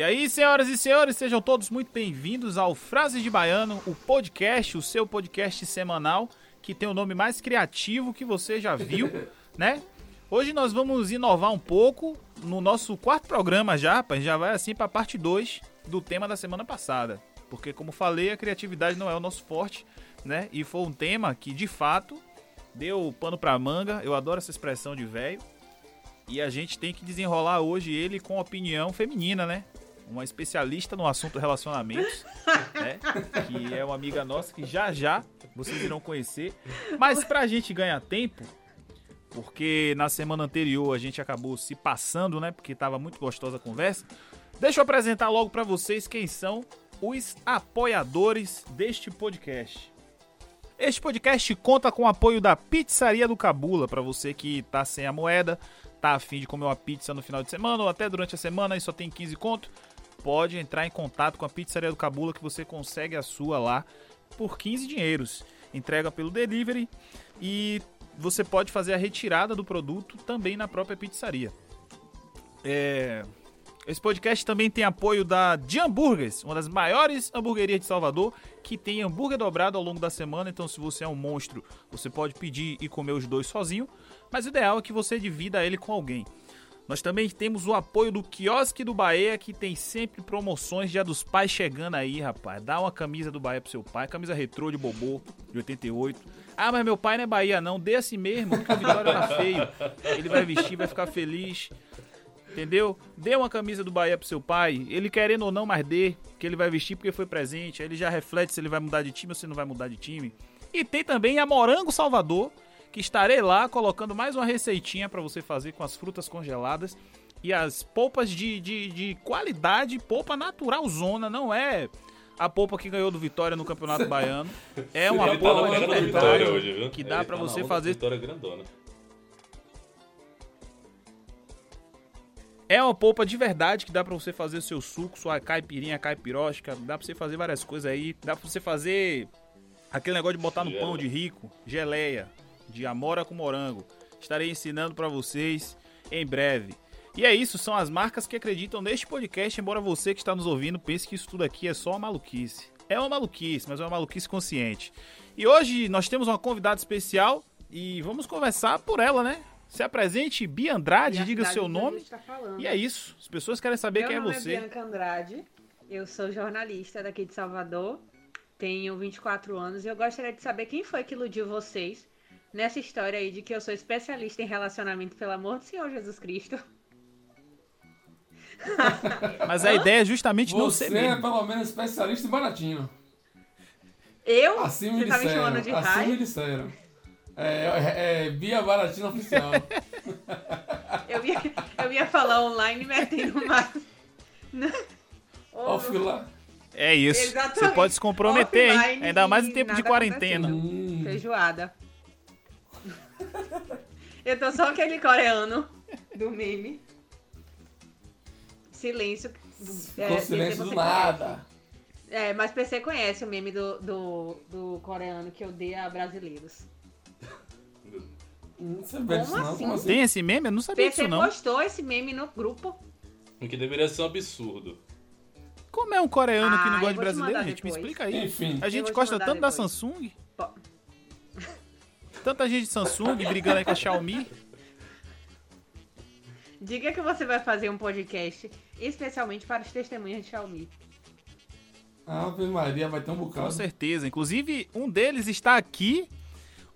E aí, senhoras e senhores, sejam todos muito bem-vindos ao Frases de Baiano, o podcast, o seu podcast semanal, que tem o nome mais criativo que você já viu, né? Hoje nós vamos inovar um pouco no nosso quarto programa já, rapaz, já vai assim para a parte 2 do tema da semana passada. Porque, como falei, a criatividade não é o nosso forte, né? E foi um tema que, de fato, deu pano pra manga. Eu adoro essa expressão de velho. E a gente tem que desenrolar hoje ele com opinião feminina, né? Uma especialista no assunto relacionamentos, né? Que é uma amiga nossa que já já vocês irão conhecer. Mas pra gente ganhar tempo, porque na semana anterior a gente acabou se passando, né? Porque tava muito gostosa a conversa. Deixa eu apresentar logo para vocês quem são os apoiadores deste podcast. Este podcast conta com o apoio da Pizzaria do Cabula, para você que tá sem a moeda, tá afim de comer uma pizza no final de semana ou até durante a semana e só tem 15 conto, pode entrar em contato com a Pizzaria do Cabula que você consegue a sua lá por 15 dinheiros. Entrega pelo delivery e você pode fazer a retirada do produto também na própria pizzaria. É... Esse podcast também tem apoio da De Hambúrgueres, uma das maiores hamburguerias de Salvador, que tem hambúrguer dobrado ao longo da semana. Então, se você é um monstro, você pode pedir e comer os dois sozinho. Mas o ideal é que você divida ele com alguém. Nós também temos o apoio do Quiosque do Bahia, que tem sempre promoções Dia dos Pais chegando aí, rapaz. Dá uma camisa do Bahia pro seu pai, camisa retrô de bobô, de 88. Ah, mas meu pai não é Bahia não, dê assim mesmo, porque o Vitória tá feio. Ele vai vestir, vai ficar feliz. Entendeu? Dê uma camisa do Bahia pro seu pai. Ele querendo ou não, mas dê. Que ele vai vestir porque foi presente. Aí ele já reflete se ele vai mudar de time ou se não vai mudar de time. E tem também a Morango Salvador, que estarei lá colocando mais uma receitinha para você fazer com as frutas congeladas. E as polpas de, de, de qualidade, polpa natural zona, não é a polpa que ganhou do Vitória no Campeonato Baiano. É uma tá polpa na de verdade hoje, que dá pra tá você fazer Vitória grandona. É uma polpa de verdade que dá pra você fazer seu suco, sua caipirinha, caipirosca, dá pra você fazer várias coisas aí, dá pra você fazer aquele negócio de botar no pão de rico, geleia, de amora com morango. Estarei ensinando pra vocês em breve. E é isso, são as marcas que acreditam neste podcast, embora você que está nos ouvindo pense que isso tudo aqui é só uma maluquice. É uma maluquice, mas é uma maluquice consciente. E hoje nós temos uma convidada especial e vamos conversar por ela, né? Se apresente, Bia Andrade, E a diga cidade seu nome. tá. E é isso. As pessoas querem saber Meu quem é nome você. É Bianca Andrade, eu sou jornalista daqui de Salvador, tenho 24 anos e eu gostaria de saber quem foi que iludiu vocês nessa história aí de que eu sou especialista em relacionamento, pelo amor do Senhor Jesus Cristo. Mas a ideia é justamente não Você ser é mesmo. pelo menos especialista em baratinho. Eu? Assim Você me tá me disseram. chamando de assim me raio? disseram. É, é, é Bia Baratina Oficial. Eu ia, eu ia falar online metendo uma. Offline. É isso. Exatamente. Você pode se comprometer, hein? Ainda mais em tempo de quarentena. Hum, Feijoada. Eu tô só aquele coreano do meme. Silêncio. ficou É, silêncio do conhece. nada. É, mas PC conhece o meme do, do, do coreano que odeia brasileiros. Não sabia disso não. assim? Como assim? Tem esse meme? Eu não sabia PC disso, não. postou esse meme no grupo. O que deveria ser um absurdo. Como é um coreano que Ah, não eu gosta de brasileiro, gente? Me depois. explica aí. Enfim. A gente gosta tanto da depois. Samsung. Po- Tanta gente de Samsung brigando aí com a Xiaomi. Diga que você vai fazer um podcast especialmente para os testemunhas de Xiaomi. Ave Maria, vai ter um Com bocado. certeza. Inclusive, um deles está aqui.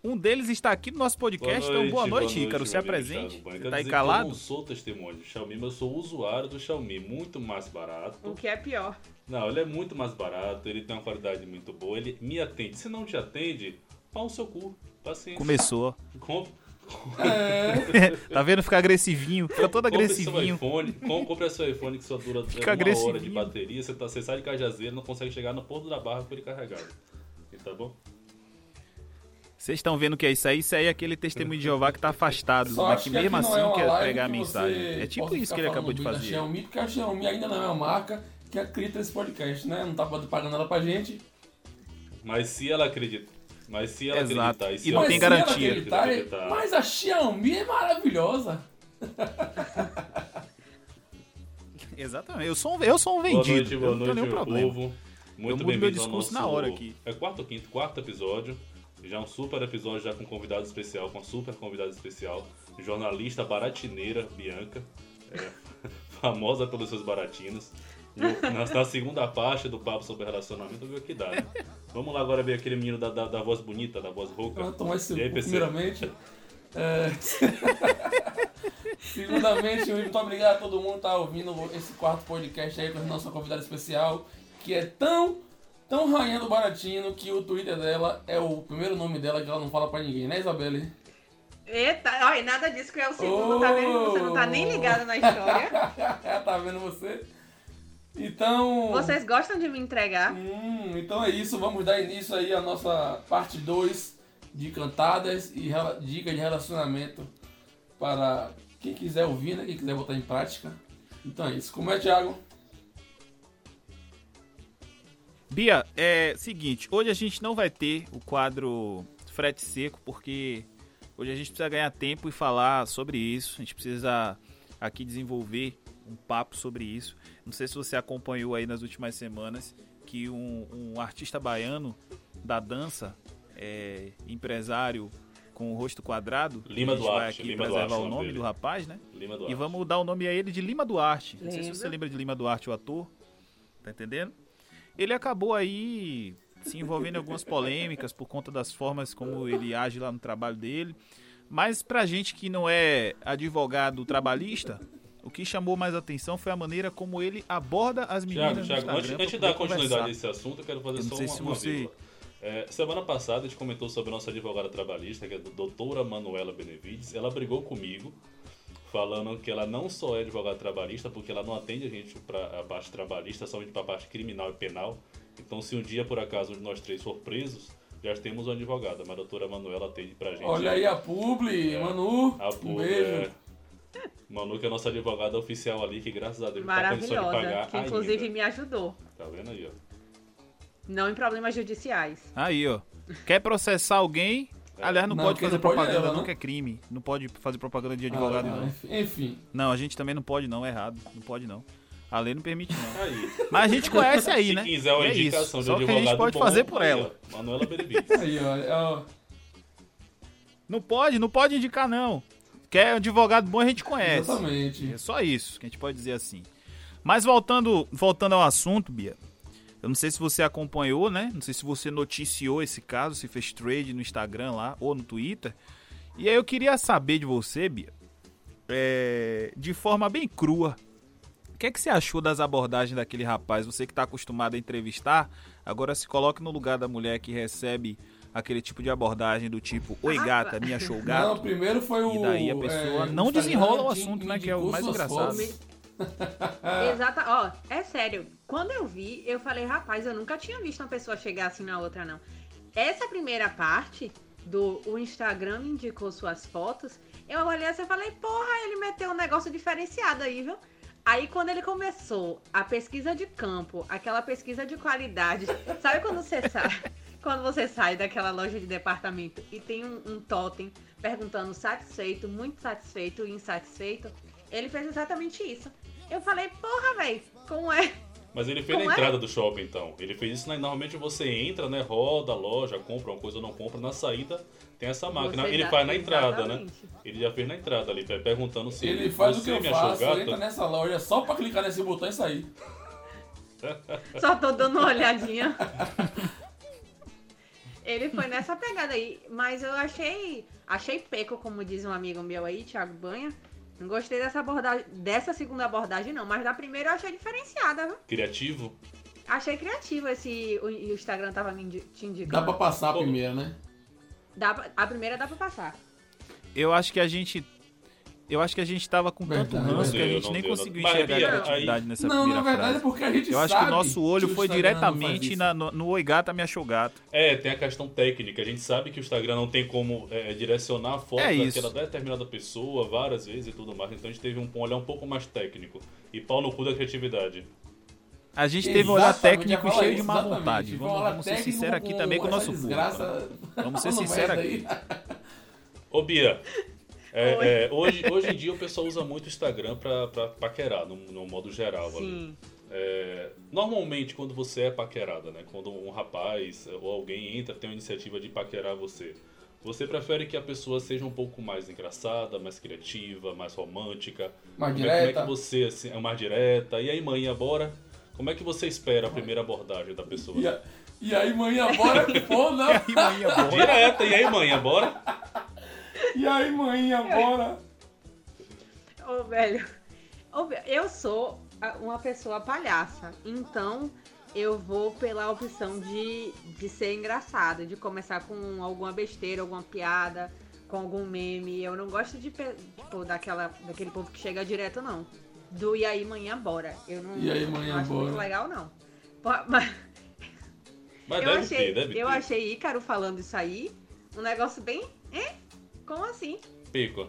Um deles está aqui no nosso podcast. então, boa noite, Ícaro. Se meu amigo apresente. Thiago Banho. Você Quero tá aí que Eu calado? não sou testemunho do Xiaomi, mas eu sou usuário do Xiaomi. Muito mais barato. O que é pior. Não, ele é muito mais barato, ele tem uma qualidade muito boa, ele me atende. Se não te atende, pau no seu cu. Paciência. Começou. Com- É, tá vendo? Fica agressivinho. Fica todo compre seu agressivinho. iPhone, com- compre seu iPhone que só dura Fica uma hora de bateria, você, tá, você sai de Cajazeiro, não consegue chegar no ponto da barra com ele carregado. Tá bom? Vocês estão vendo o que é isso aí? Isso aí é aquele testemunho de Jeová que tá afastado, só mas que mesmo assim é quer live pregar a mensagem. É tipo isso que ele acabou de fazer. Xiaomi, porque a Xiaomi ainda não é uma marca que acredita nesse podcast, né? Não tá pagando nada pra gente. Mas se ela acredita. Mas se ela Exato. acreditar. se E não ela tem se garantia. acreditar, Acreditar. Mas a Xiaomi é maravilhosa. Exatamente. Eu sou um, eu sou um vendido. Boa noite, boa eu não tenho noite, nenhum problema. povo. Eu Muito mudo meu bem-vindo ao discurso nosso... na hora aqui. É quarto ou quinto? Quarto episódio. Já um super episódio já com convidado especial, com uma super convidada especial. Jornalista baratineira, Bianca. é, famosa pelos seus baratinos. No- na, na segunda parte do papo sobre relacionamento, viu que dá, né? Vamos lá agora ver aquele menino da, da, da voz bonita, da voz rouca. Vamos tomar esse E aí, primeiramente. É... Segundamente, muito obrigado a todo mundo que tá ouvindo esse quarto podcast aí com a nossa convidada especial, que é tão, tão rainha do Baratino que o Twitter dela é o primeiro nome dela que ela não fala pra ninguém, né, Isabelle? Eita, olha, nada disso que é o segundo, tá vendo? Você não tá nem ligado na história. tá vendo você? Então. Vocês gostam de me entregar? Hum, então é isso, vamos dar início aí à nossa parte 2 de cantadas e dicas de relacionamento para quem quiser ouvir, né? Quem quiser botar em prática. Então é isso. Como é, Thiago? Bia, é seguinte, hoje a gente não vai ter o quadro frete seco, porque hoje a gente precisa ganhar tempo e falar sobre isso. A gente precisa aqui desenvolver um papo sobre isso. Não sei se você acompanhou aí nas últimas semanas que um, um artista baiano da dança, é, empresário com o rosto quadrado, Lima a gente vai Duarte, aqui Lima preservar Duarte, o o nome dele. do rapaz, né? Lima do E vamos dar o nome a ele de Lima Duarte. Não sei se você lembra de Lima Duarte, o ator. Tá entendendo? Ele acabou aí se envolvendo em algumas polêmicas por conta das formas como ele age lá no trabalho dele. Mas pra gente que não é advogado trabalhista, o que chamou mais atenção foi a maneira como ele aborda as meninas Thiago, Instagram. antes, antes de dar continuidade a conversar. esse assunto, eu quero fazer Eu só uma, se uma você-. É, semana passada a gente comentou sobre a nossa advogada trabalhista, que é a doutora Manuela Benevides. Ela brigou comigo, falando que ela não só é advogada trabalhista, porque ela não atende a gente para a parte trabalhista, somente para a parte criminal e penal. Então, se um dia, por acaso, um de nós três for presos, já temos uma advogada, mas a doutora Manuela atende pra gente. Olha aí a Publi, É. Manu. A um Pu- beijo. é, Manu, que é a nossa advogada oficial ali, que graças a Deus tá condição de pagar Que inclusive ainda. me ajudou. Tá vendo aí, ó. Não em problemas judiciais. Aí, ó. Quer processar alguém? Aliás, não, Não, pode fazer não pode é propaganda, ela, não, né? que é crime. Não pode fazer propaganda de advogado, Ah, não. enfim-. Não, a gente também não pode, não. É errado. Não pode, não. A lei não permite, não. Aí. Mas a gente conhece aí, Se né? quiser uma é indicação isso. de Só que a advogado gente pode bom, fazer por aí, ela. ó, Manuela Benevides. Aí, ó. ó. Não pode, não pode indicar, não. Quer advogado bom, a gente conhece. Exatamente. É só isso que a gente pode dizer assim. Mas voltando, voltando ao assunto, Bia. Eu não sei se você acompanhou, né? Não sei se você noticiou esse caso, se fez trade no Instagram lá ou no Twitter. E aí eu queria saber de você, Bia, é, de forma bem crua. O que é que você achou das abordagens daquele rapaz? Você que está acostumado a entrevistar, agora se coloque no lugar da mulher que recebe aquele tipo de abordagem do tipo, oi Ah, gata, me achou Não, gato. primeiro foi o. E daí a pessoa é, não desenrola o assunto, né, que é o mais engraçado. Exata, ó, é sério. Quando eu vi, eu falei, rapaz, eu nunca tinha visto uma pessoa chegar assim na outra, não. Essa primeira parte do o Instagram me indicou suas fotos, eu olhei assim e falei, porra, ele meteu um negócio diferenciado aí, viu? Aí quando ele começou a pesquisa de campo, aquela pesquisa de qualidade, sabe quando você sai, quando você sai daquela loja de departamento e tem um, um totem perguntando satisfeito, muito satisfeito e insatisfeito? Ele fez exatamente isso. Eu falei, porra, velho, como é? Mas ele fez Como na é? entrada do shopping, então. Ele fez isso, né? normalmente você entra, né? Roda a loja, compra uma coisa ou não compra. Na saída tem essa máquina. Você ele faz na entrada, né? exatamente. Ele já fez na entrada ali, perguntando se Ele faz o que eu me achou faço, gato. entra nessa loja só pra clicar nesse botão e sair. Só tô dando uma olhadinha. Ele foi nessa pegada aí, mas eu achei, achei peco, como diz um amigo meu aí, Thiago Banha. Não gostei dessa abordagem, dessa segunda abordagem não, mas da primeira eu achei diferenciada, viu? Criativo. Achei criativo esse o, o Instagram tava me indi- te Dá indicando. pra passar a primeira, né? Dá pra- a primeira dá pra passar. Eu acho que a gente. Eu acho que a gente tava com tanto Verdade, ranço que a gente nem Não deu, conseguiu não. enxergar Mas, a criatividade nessa não, primeira na verdade frase. é porque a gente Eu acho que o nosso olho o foi não diretamente na, no, no Oi Gata Me Achou Gato. É, tem a questão técnica. A gente sabe que o Instagram não tem como é, direcionar a foto É daquela determinada pessoa várias vezes e tudo mais. Então a gente teve um olhar um pouco mais técnico. E pau no cu da criatividade. A gente teve um olhar Exatamente, técnico cheio de má exatamente. vontade. Vamos, vamos ser sinceros aqui também com o nosso público. desgraça. né? Vamos ser sinceros aqui. Ô Bia, É, é, hoje, hoje em dia o pessoal usa muito o Instagram pra, pra paquerar, no, no modo geral. ali. Sim. É, normalmente, quando você é paquerada, né? Quando um rapaz ou alguém entra, tem uma iniciativa de paquerar você. Você prefere que a pessoa seja um pouco mais engraçada, mais criativa, mais romântica? Mais Como é- Como é direta. que você assim, é mais direta? E aí, mãe, bora? Como é que você espera a primeira abordagem da pessoa? E, a- e aí, manhã, bora? Pô, não. E manhã boa. Direta, e aí, mãe, bora? E aí, manhã, bora? Ô, velho. Ô, velho, eu sou uma pessoa palhaça. Então, eu vou pela opção de, de ser engraçada, de começar com alguma besteira, alguma piada, com algum meme. Eu não gosto de, tipo, daquela, daquele povo que chega direto, não. Do e aí, manhã, bora. Eu não, E aí, manhã, não acho muito bora. legal, não. Mas Mas eu deve achei, ter, deve eu ter. achei Ícaro falando isso aí um negócio bem. É? Assim? Pico.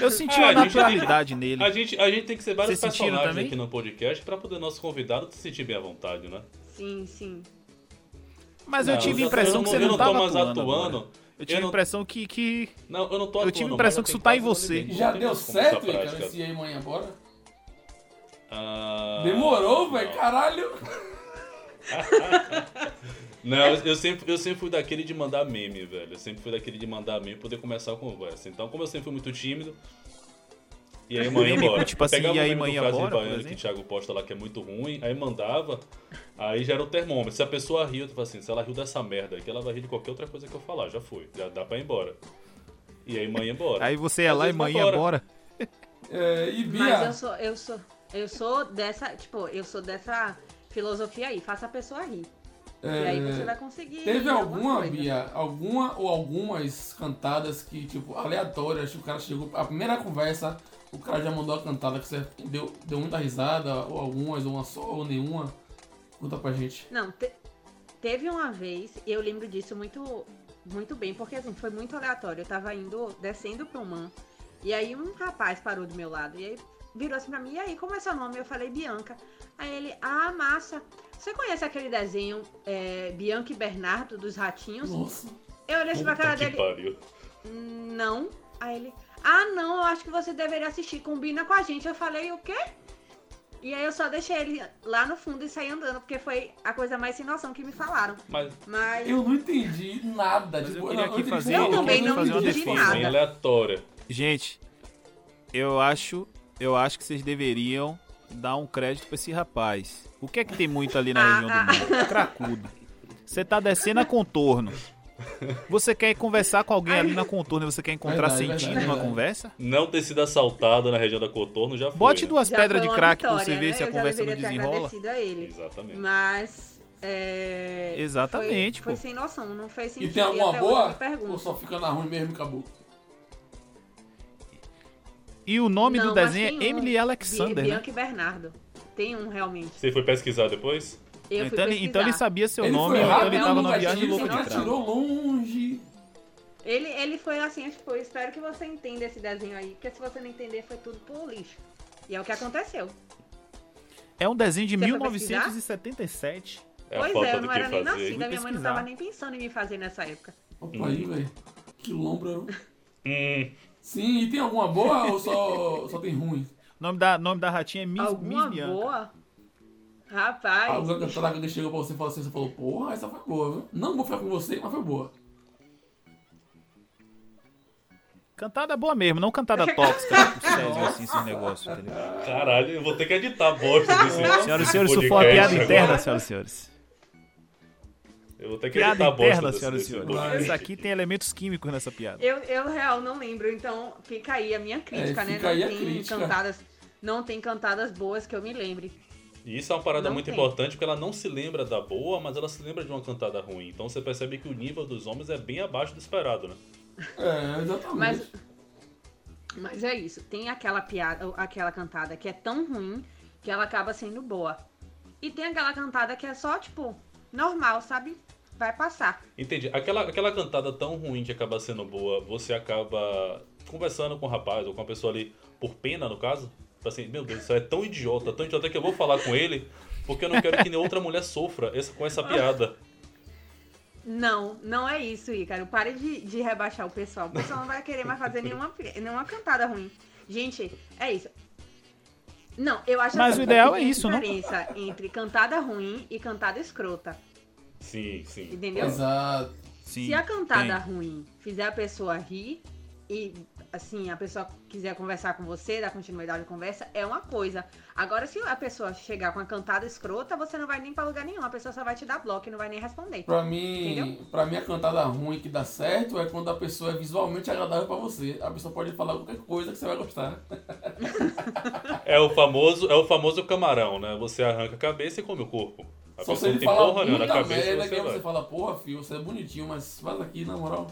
Eu senti Ah, uma a gente naturalidade nele. A gente, a gente tem que ser vários Vocês personagens aqui no podcast pra poder nosso convidado se sentir bem à vontade, né? Sim, sim. Mas eu Não, tive a eu impressão que você eu não não tô tava mais atuando. atuando. Eu tive Eu não- a impressão que, que Não, eu não tô Eu atuando. tive a impressão eu que isso tá em você. Já deu certo. Ícaro, esse e aí, manhã, bora? Ah, Demorou, velho, caralho. Não, eu, sempre, eu sempre fui daquele de mandar meme, velho. Eu sempre fui daquele de mandar meme e poder começar a conversa. Então, como eu sempre fui muito tímido. E aí, manhã, Meme, bora. tipo assim, Pegava e aí, manhã, Frase de bora, por Baiano que o? Thiago posta lá que é muito ruim, aí mandava, aí já era o termômetro. Se a pessoa riu, tu fala assim, se ela riu dessa merda aqui, ela vai rir de qualquer outra coisa que eu falar. Já foi, já dá pra ir embora. E aí, manhã, bora. Aí você ia Às lá e manhã embora. bora. É, e Bia, Mas eu sou, eu sou, eu sou dessa, tipo, eu sou dessa filosofia aí, faça a pessoa rir. E aí você vai conseguir. É, Teve alguma coisa. Bia, alguma ou algumas cantadas que, tipo, aleatórias, que o cara chegou, a primeira conversa, o cara já mandou a cantada que você deu, deu muita risada, ou algumas, ou uma só, ou nenhuma. Conta pra gente. Não, te- teve uma vez, eu lembro disso muito, muito bem, porque assim, foi muito aleatório. Eu tava indo, descendo pro Man, e aí um rapaz parou do meu lado, e aí virou assim pra mim, e aí, como é seu nome? Eu falei, Bianca. Aí ele, ah, massa. Você conhece aquele desenho é, Bianca e Bernardo dos Ratinhos? Nossa. Eu olhei assim pra cara dele, pariu. não. Aí ele, ah, não, eu acho que você deveria assistir, combina com a gente. Eu falei, o quê? E aí eu só deixei ele lá no fundo e saí andando, porque foi a coisa mais sem noção que me falaram. Mas Mas Eu não entendi nada. Mas eu tipo, queria não, aqui entendi fazer- Eu pouco, também não entendi defesa, nada. aleatória. Gente, eu acho, eu acho que vocês deveriam dar um crédito pra esse rapaz. O que é que tem muito ali na Ah, região ah. do mundo? Cracudo. Você tá descendo a contorno. Você quer conversar com alguém ali na contorno e você quer encontrar Verdade, sentido verdade, numa verdade. conversa? Não ter sido assaltado na região da Cotorno já foi. Bote né? duas já pedras de crack pra vitória, você ver né? se a Eu conversa não desenrola. a ele. Exatamente. Mas. É, Exatamente, Foi, pô. foi sem noção, não fez E sentido. tem alguma boa? Ou só fica na ruim mesmo e acabou? E o nome Não, do desenho é tem um. Emily Alexander, né? Bianca e Bernardo. Tem um realmente. Você foi pesquisar depois? Eu fui Então ele, então ele pesquisar. sabia seu ele nome, foi então rápido ele tava no numa viagem louca de atirou longe. Ele, ele foi assim, tipo, eu espero que você entenda esse desenho aí, porque se você não entender, foi tudo por lixo. E é o que aconteceu. É um desenho de Você foi 1977. É pois é, eu não era nem fazer. nascida, minha mãe não pesquisar. tava nem pensando em me fazer nessa época. Opa aí, velho. Que lombra. Hum, Sim, e tem alguma boa ou só, só tem ruim? O nome da, nome da ratinha é Miss, Alguma Miss Bianca. boa? Rapaz. Alguma cantada que chegou pra você e falou assim, você falou, porra, essa foi boa, viu? Não vou ficar com você, mas foi boa. Cantada boa mesmo, não cantada tóxica, tipo Césio, assim, esses negócios, entendeu? caralho, eu vou ter que editar a bosta desse. Senhoras e senhores, isso foi uma piada interna, senhoras e senhores. Eu vou ter que Piada interna, senhoras e senhores. Isso aqui tem elementos químicos nessa piada. Eu, eu real não lembro, então fica aí a minha crítica, É, né? Não tem crítica. cantadas. Não tem cantadas boas que eu me lembre. E isso é uma parada Não muito tem. importante porque ela não se lembra da boa, mas ela se lembra de uma cantada ruim. Então você percebe que o nível dos homens é bem abaixo do esperado, né? É, exatamente. Mas, mas é isso. Tem aquela piada, aquela cantada que é tão ruim que ela acaba sendo boa. E tem aquela cantada que é só, tipo, normal, sabe? Vai passar. Entendi. Aquela, aquela cantada tão ruim que acaba sendo boa, você acaba conversando com o rapaz ou com a pessoa ali por pena, no caso? Tipo Assim, meu Deus, isso é tão idiota, tão idiota que eu vou falar com ele porque eu não quero que nenhuma outra mulher sofra essa- com essa piada. Não, não é isso, Ícaro. Pare de, de rebaixar o pessoal. O pessoal não vai querer mais fazer nenhuma, nenhuma cantada ruim. Gente, é isso. Não, eu acho Mas assim, o ideal é isso, não? diferença entre cantada ruim e cantada escrota. Sim, sim. Entendeu? Exato. Sim, Se a cantada tem. ruim fizer a pessoa rir e assim, a pessoa quiser conversar com você, dar continuidade à conversa, é uma coisa. Agora, se a pessoa chegar com a cantada escrota, você não vai nem pra lugar nenhum. A pessoa só vai te dar bloco e não vai nem responder. Pra mim, Entendeu? pra mim, a cantada ruim que dá certo é quando a pessoa é visualmente agradável pra você. A pessoa pode falar qualquer coisa que você vai gostar. É o famoso, é o famoso camarão, né? Você arranca a cabeça e come o corpo. A Só se ele falar porra na muita cabeça merda, você que aí você fala, porra, filho, você é bonitinho, mas faz aqui, na moral.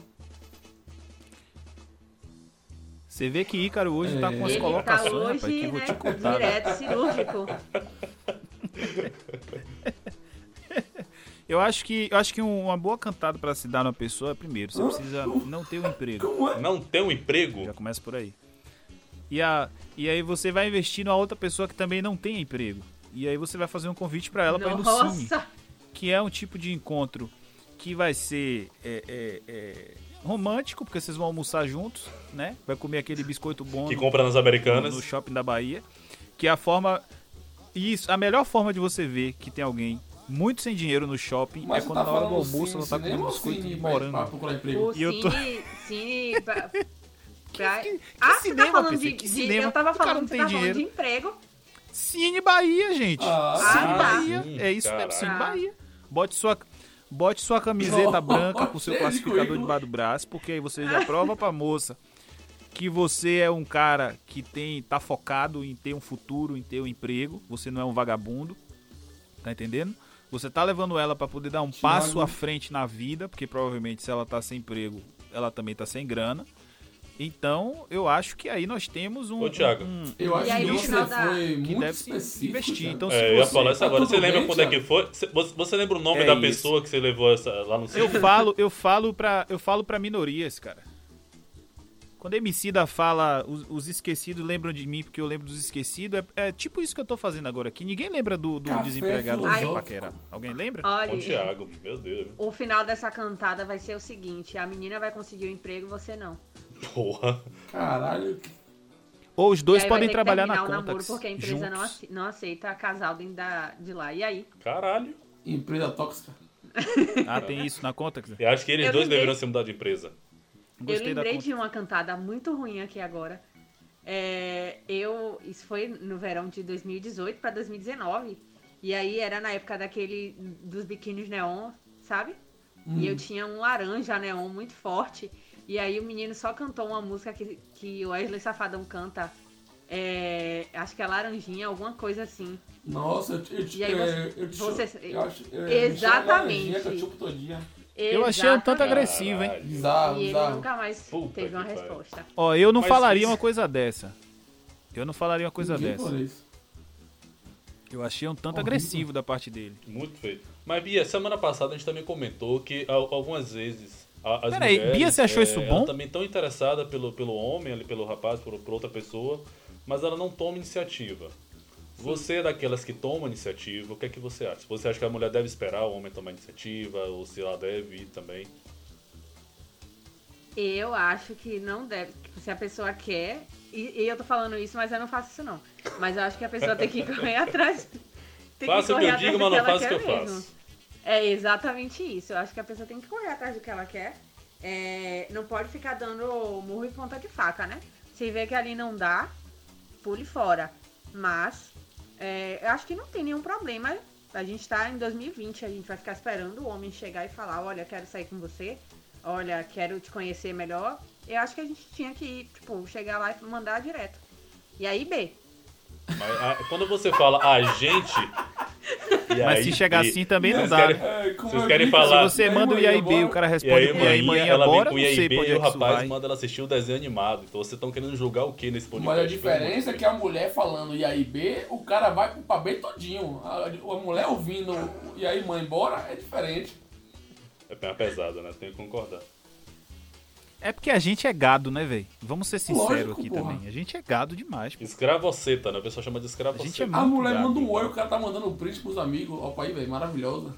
Você vê que Ícaro hoje tá com as É. Ele tá colocações, rapaz, que hoje, eu vou né, te contar. né? direto, cirúrgico. Eu acho que, eu acho que um- uma boa cantada pra se dar numa pessoa é primeiro, você precisa não ter um emprego. É? Não tem um emprego? Já começa por aí. E, a, e aí você vai investir numa outra pessoa que também não tem emprego. E aí você vai fazer um convite pra ela pra ir no cine, Nossa! que é um tipo de encontro que vai ser é, é, é, romântico, porque vocês vão almoçar juntos, né? Vai comer aquele biscoito bom Que no- compra nas no, americanas. no shopping da Bahia, que é a forma isso, a melhor forma de você ver que tem alguém muito sem dinheiro no shopping Mas é quando tá na hora do almoço ela tá comendo ou biscoito cine de pra- Pra morango. procurar emprego. O E eu tô- cine, cine pra, pra... que ah, você cinema, tá falando PC? de, Que de- cinema? Eu tava falando que tá falando dinheiro. de emprego. Cine Bahia, gente. Ah, Cine tá. Bahia. Sim, é isso mesmo. Cine Ah. Bahia. Bote sua, bote sua camiseta Nossa, branca com seu classificador debaixo do braço, porque aí você já prova pra moça que você é um cara que tem tá focado em ter um futuro, em ter um emprego. Você não é um vagabundo. Tá entendendo? Você tá levando ela pra poder dar um Thiago. passo à frente na vida, porque provavelmente se ela tá sem emprego, ela também tá sem grana. Então, eu acho que aí nós temos um, Ô, Thiago. um- Eu acho E aí, que você da- foi que muito deve se específico. investir. Então, É, se eu ia você- falar isso tá agora. tudo Você lembra bem, quando é que foi? Você- Você você lembra o nome É da isso. pessoa que você levou essa, lá no Eu falo, eu falo pra, eu falo pra minorias, cara. Quando Emicida fala os, os esquecidos lembram de mim porque eu lembro dos esquecidos, é, é tipo isso que eu tô fazendo agora aqui. Ninguém lembra do, do desempregado do filosófico. paquera. Alguém lembra? Ô, Olha, Thiago, meu Deus. o final dessa cantada vai ser o seguinte: a menina vai conseguir o emprego, você não. Porra. Caralho. Ou os dois podem trabalhar na o conta namoro porque a empresa juntos. não, ace- não aceita casal dentro da, de lá. E aí? Caralho. Empresa tóxica. Ah, tem isso na conta? Eu acho que eles Eu dois lembrei- deveriam se mudar de empresa. Gostei eu lembrei de uma cantada muito ruim aqui agora. É, eu, isso foi no verão de 2018 para 2019. E aí era na época daquele dos biquínis neon, sabe? E eu tinha um laranja neon muito forte. E aí o menino só cantou uma música que, que o Wesley Safadão canta. É, acho que é Laranjinha, alguma coisa assim. Nossa, eu, eu, E aí eu, você- eu, te você- eu acho, Exatamente. que eu chupo todinha. Eu achei um tanto agressivo, hein? Bizarro, E ele bizarro. nunca mais Puta teve uma resposta. Ó, eu não Mas falaria isso- uma coisa dessa. Eu não falaria uma coisa Ninguém dessa. Eu achei um tanto Horrível. agressivo da parte dele. Muito feio. Mas, Bia, semana passada a gente também comentou que al- algumas vezes a- as Peraí, mulheres... Bia, você achou é, isso ela bom? também tão interessada pelo, pelo homem, ali, pelo rapaz, por, por outra pessoa, mas ela não toma iniciativa. Você é daquelas que tomam iniciativa, o que é que você acha? Você acha que a mulher deve esperar o homem tomar iniciativa, ou se ela deve ir também? Eu acho que não deve. Tipo, se a pessoa quer. E, e eu tô falando isso, mas eu não faço isso não. Mas eu acho que a pessoa tem que correr atrás. Tem Faça o que eu digo, mas não ela faça o que eu mesmo. faço. É exatamente isso. Eu acho que a pessoa tem que correr atrás do que ela quer. É, não pode ficar dando murro e ponta de faca, né? Se vê que ali não dá, pule fora. Mas é, eu acho que não tem nenhum problema. A gente tá em 2020, a gente vai ficar esperando o homem chegar e falar, olha, quero sair com você, olha, quero te conhecer melhor. Eu acho que a gente tinha que, tipo, chegar lá e mandar direto. E aí, B. Mas, a- quando você fala a gente... e Mas aí, se chegar e- assim também não Vocês dá. querem- né? É, Vocês querem falar- Se você aí, manda o e o cara E responde aí, com IAI manhã, ela bora, vem com o onde e é o isso rapaz vai. manda ela assistir o desenho animado. Então vocês estão querendo julgar o que nesse podcast? Mas a diferença é que a mulher falando e aí B, o cara vai pra B todinho. A, a mulher ouvindo e aí mãe embora é diferente. É bem pesada, né? Tenho que concordar. É porque a gente é gado, né, velho? Vamos ser sinceros Lógico, aqui porra. também. A gente é gado demais. pô. Escravoceta, né? O pessoal chama de A gente escravoceta. é A mulher gato, manda um oi, o cara tá mandando um print pros amigos. Opa aí, velho, maravilhosa.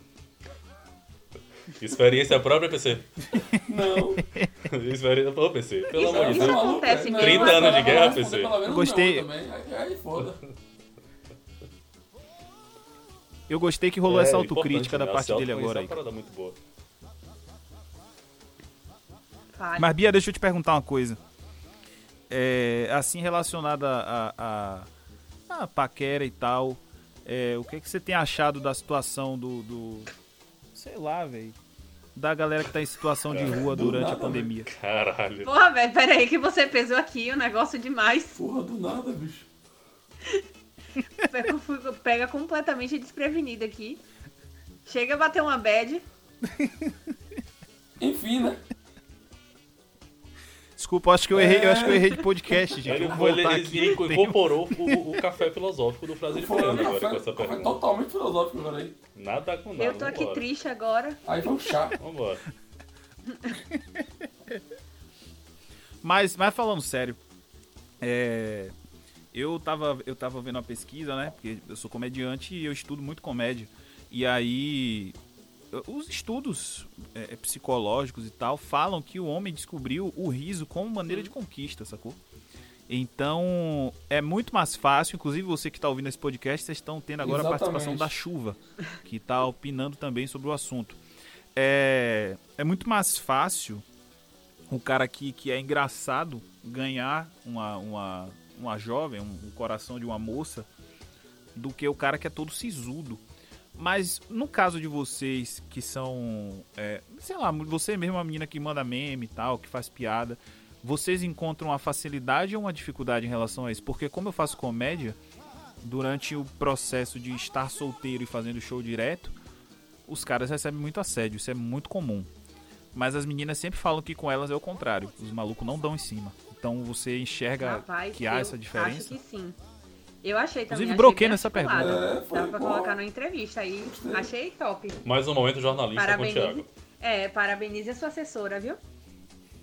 Experiência própria, PC. Não. Experiência própria, PC. Pelo Isso- amor de isso Deus. acontece mesmo. é. 30 Não, anos de guerra, PC. pelo menos Eu gostei-. Aí, aí foda. Eu gostei que rolou É, essa autocrítica da né? parte dele agora é aí. uma parada muito boa. Fale. Mas, Bia, deixa eu te perguntar uma coisa. É, assim, relacionada a, a, a paquera e tal, é, o que, que você tem achado da situação do. do- sei lá, velho. Da galera que tá em situação de rua do durante a nada, pandemia. Caralho. Porra, velho, peraí que você pesou aqui o negócio demais. Porra do nada, bicho. Pega, pega completamente desprevenido aqui. Chega a bater uma bad. Enfim, né? Desculpa, eu acho que eu errei, eu acho que eu errei de podcast, gente. Ele, vou ele, ele, aqui. ele incorporou o, o café filosófico do um agora com café, essa café pergunta. totalmente filosófico agora aí. Nada com nada. Eu tô aqui vambora. triste agora. Aí um chá. Vambora. Mas, mas falando sério, é, eu, tava, eu tava vendo uma pesquisa, né? Porque eu sou comediante e eu estudo muito comédia. E aí, os estudos é, psicológicos e tal falam que o homem descobriu o riso como maneira de conquista, sacou? Então, é muito mais fácil, inclusive você que está ouvindo esse podcast, vocês estão tendo agora a participação Exatamente. da Chuva, que está opinando também sobre o assunto. É, é muito mais fácil um cara que, que é engraçado ganhar uma, uma, uma jovem, um, um coração de uma moça, do que o cara que é todo sisudo. Mas no caso de vocês que são, é, sei lá, você mesmo uma menina que manda meme e tal, que faz piada, vocês encontram uma facilidade ou uma dificuldade em relação a isso? Porque como eu faço comédia, durante o processo de estar solteiro e fazendo show direto, os caras recebem muito assédio, isso é muito comum. Mas as meninas sempre falam que com elas é o contrário, os malucos não dão em cima. Então você enxerga Rapaz, que há essa diferença? Acho que sim. Eu achei também. Inclusive, achei broquei nessa pergunta. É, foi Dá pra bom. colocar na entrevista aí. Achei top. Mais um momento jornalista com o Parabenize. Thiago. É, parabenize a sua assessora, viu?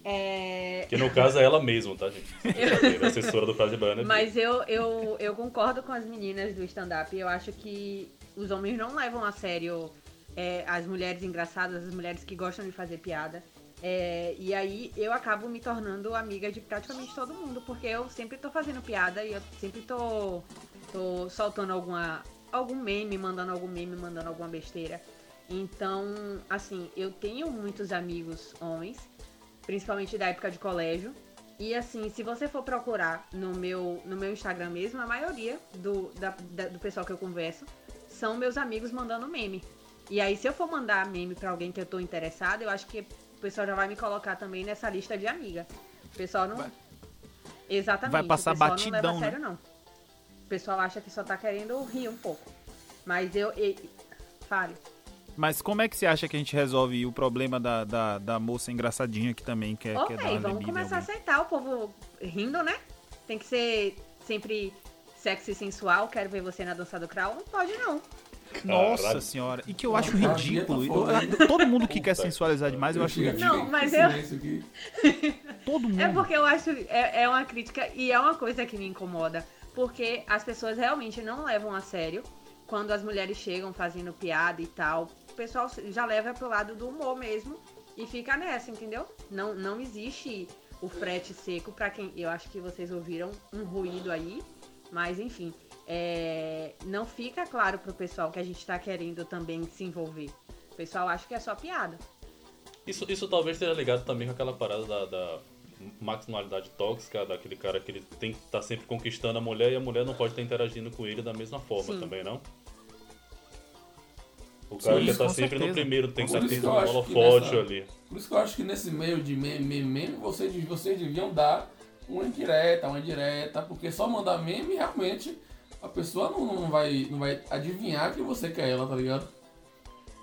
É, Que no caso é ela mesma, tá, gente? Assessora do Frase de Baiano. Mas eu, eu, eu concordo com as meninas do stand-up. Eu acho que os homens não levam a sério é, as mulheres engraçadas, as mulheres que gostam de fazer piada. É, e aí eu acabo me tornando amiga de praticamente todo mundo, porque eu sempre tô fazendo piada e eu sempre tô, tô soltando alguma, algum meme, mandando algum meme, mandando alguma besteira. Então, assim, eu tenho muitos amigos homens, principalmente da época de colégio. E assim, se você for procurar no meu, no meu Instagram mesmo, a maioria do, da- da- do pessoal que eu converso são meus amigos mandando meme. E aí, se eu for mandar meme pra alguém que eu tô interessada, eu acho que pessoal já vai me colocar também nessa lista de amiga. O pessoal não. Vai- Exatamente. vai passar o pessoal batidão, não leva a né? sério, não. O pessoal acha que só tá querendo rir um pouco. Mas eu. Fale. Mas como é que você acha que a gente resolve o problema da, da, da moça engraçadinha que também quer, Ok, quer dar uma vamos bebida começar a aceitar o povo rindo, né? Tem que ser sempre sexy e sensual. Quero ver você na dança do crawl. Não pode, não. Nossa Caralho. senhora. E que eu acho Ah, ridículo. Eu- todo mundo que quer sensualizar demais, eu acho ridículo. Não, mas que eu-. Todo mundo. É porque eu acho. É, é uma crítica e é uma coisa que me incomoda. Porque as pessoas realmente não levam a sério quando as mulheres chegam fazendo piada e tal. O pessoal já leva pro lado do humor mesmo e fica nessa, entendeu? Não, não existe o frete seco pra quem. Eu acho que vocês ouviram um ruído aí. Mas enfim. É, não fica claro pro pessoal que a gente tá querendo também se envolver. O pessoal acha que é só piada. Isso, isso talvez esteja ligado também com aquela parada da, da maximalidade tóxica, daquele cara que ele tem que estar sempre conquistando a mulher e a mulher não pode estar interagindo com ele da mesma forma Sim. também, não? O cara Sim, quer estar com sempre no certeza. primeiro, tem que Por estar isso sempre que eu no acho que holofote nessa- ali. Por isso que eu acho que nesse meio de meme, meme, meme vocês, vocês deviam dar uma indireta, uma indireta, porque só mandar meme realmente a pessoa não, não, vai, não vai adivinhar que você quer ela, tá ligado?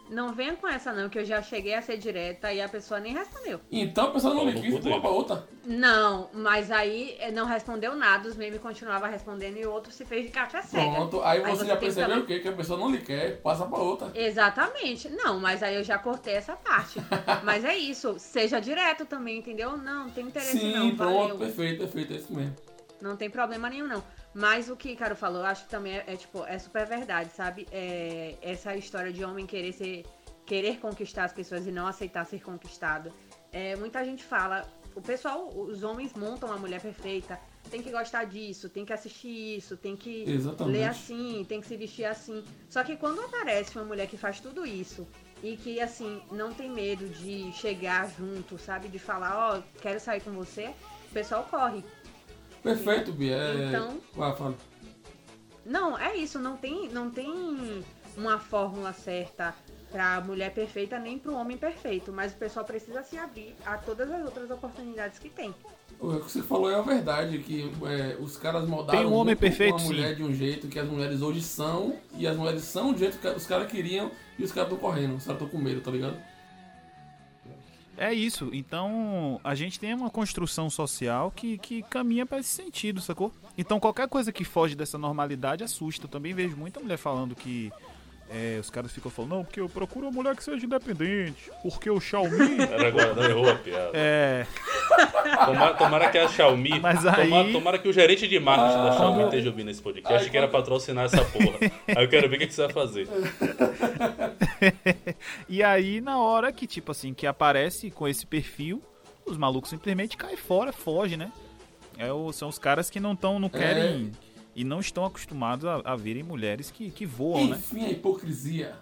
Não venha com essa não, que eu já cheguei a ser direta e a pessoa nem respondeu. Então a pessoa não no quis uma pra outra. Não, mas aí eh, não respondeu nada, os memes continuavam respondendo e o outro se fez de caixa cega. Pronto, aí você já percebeu o quê? Que a pessoa não lhe quer, passa pra outra. Exatamente. Não, mas aí eu já cortei essa parte. mas é isso, seja direto também, entendeu? Não, não tem interesse Sim, não, pronto, valeu. perfeito, perfeito, é isso mesmo. Não tem problema nenhum, não. Mas o que Caro falou, eu acho que também é, é, tipo, é super verdade, sabe? É, essa história de homem querer ser. querer conquistar as pessoas e não aceitar ser conquistado. É, muita gente fala, o pessoal, os homens montam a mulher perfeita, tem que gostar disso, tem que assistir isso, tem que Exatamente. ler assim, tem que se vestir assim. Só que quando aparece uma mulher que faz tudo isso e que assim não tem medo de chegar junto, sabe, de falar, ó, quero sair com você, o pessoal corre. Perfeito, Bia. É... Então- Vai, fala. Não, é isso, não tem, não tem uma fórmula certa pra mulher perfeita nem pro homem perfeito, mas o pessoal precisa se abrir a todas as outras oportunidades que tem. O que você falou é a verdade, que é, os caras moldaram Tem um homem perfeito, uma mulher sim. de um jeito que as mulheres hoje são, e as mulheres são do jeito que os caras queriam, e os caras estão correndo, os caras estão com medo, tá ligado? É isso. Então, a gente tem uma construção social que, que caminha para esse sentido, sacou? Então, qualquer coisa que foge dessa normalidade assusta. Eu também vejo muita mulher falando que é, os caras ficam falando, não, porque eu procuro uma mulher que seja independente, porque o Xiaomi... Era agora, não errou a piada. é... Tomara, tomara que a Xiaomi. Mas aí- Tomara, tomara que o gerente de marketing da Ah. Xiaomi esteja ouvindo esse podcast Aí que era patrocinar essa porra. Aí eu quero ver o que, que você vai fazer. E aí, na hora que, tipo assim, que aparece com esse perfil, os malucos simplesmente caem fora, fogem, né? É o- são os caras que não estão, não querem e não estão acostumados a, a verem mulheres que, que voam, né? Enfim, a hipocrisia.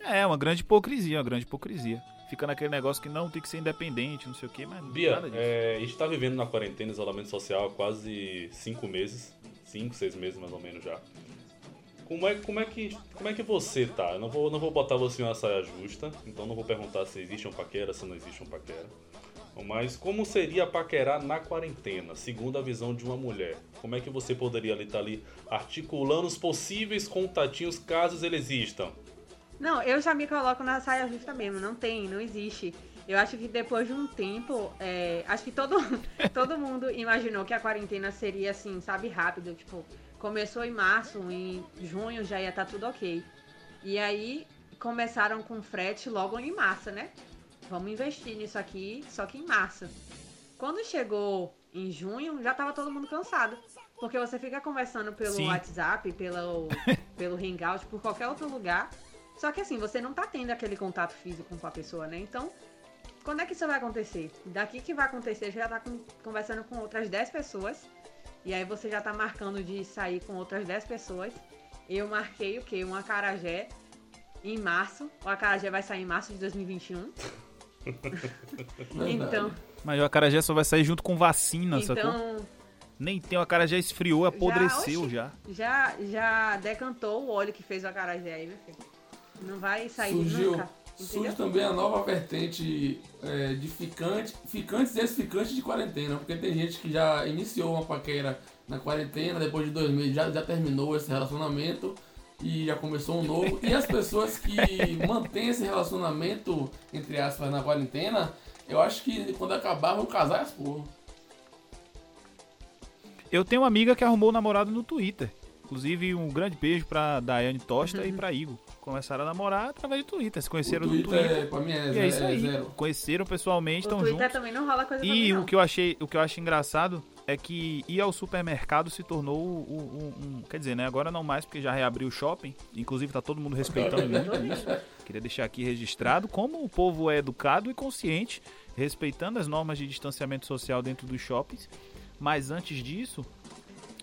É, uma grande hipocrisia, uma grande hipocrisia. Fica naquele negócio que não, tem que ser independente, não sei o que, mas Bia, nada disso. é, a gente tá vivendo na quarentena, isolamento social há quase cinco meses. Cinco, seis meses mais ou menos já. Como é, como é, que, como é que você tá? Eu não vou, não vou botar você em uma saia justa, então não vou perguntar se existe um paquera, se não existe um paquera. Mas como seria paquerar na quarentena, segundo a visão de uma mulher? Como é que você poderia estar ali articulando os possíveis contatinhos caso eles existam? Não, eu já me coloco na saia justa mesmo, não tem, não existe. Eu acho que depois de um tempo, é, acho que todo, todo mundo imaginou que a quarentena seria assim, sabe, rápido. Tipo, começou em março, em junho já ia estar tudo ok. E aí começaram com frete logo em março, né? Vamos investir nisso aqui, só que em março. Quando chegou em junho, já tava todo mundo cansado. Porque você fica conversando pelo Sim. WhatsApp, pelo, pelo Hangout, por qualquer outro lugar. Só que assim, você não tá tendo aquele contato físico com a pessoa, né? Então, quando é que isso vai acontecer? Daqui que vai acontecer, você já tá com- conversando com outras 10 pessoas. E aí você já tá marcando de sair com outras 10 pessoas. Eu marquei o quê? Um acarajé em março. O acarajé vai sair em março de 2021. Então, Mas o acarajé só vai sair junto com vacina, sacou? então Nem tem, o acarajé esfriou, apodreceu oxi. já. já, já decantou o óleo que fez o acarajé aí, meu filho. Não vai sair Surgiu, nunca. surge também a nova vertente é, de ficante, ficantes e ex-ficantes de quarentena, porque tem gente que já iniciou uma paquera na quarentena, depois de dois meses já, já terminou esse relacionamento e já começou um novo. E as pessoas que mantêm esse relacionamento, entre aspas, na quarentena, eu acho que quando acabar vão casar as porra. Eu tenho uma amiga que arrumou o namorado no Twitter. Inclusive, um grande beijo pra Daiane Tosta e pra Igor. Começaram a namorar através do Twitter. Se conheceram o no Twitter, Twitter. é, pra mim é, E é isso é aí. zero. Conheceram pessoalmente, O estão Twitter juntos. também não rola coisa E mim, o que eu achei, o que eu acho engraçado é que ir ao supermercado se tornou um, um- um- quer dizer, né? Agora não mais porque já reabriu o shopping. Inclusive tá todo mundo respeitando muito isso. Queria deixar aqui registrado como o povo é educado e consciente, respeitando as normas de distanciamento social dentro dos shoppings. Mas antes disso,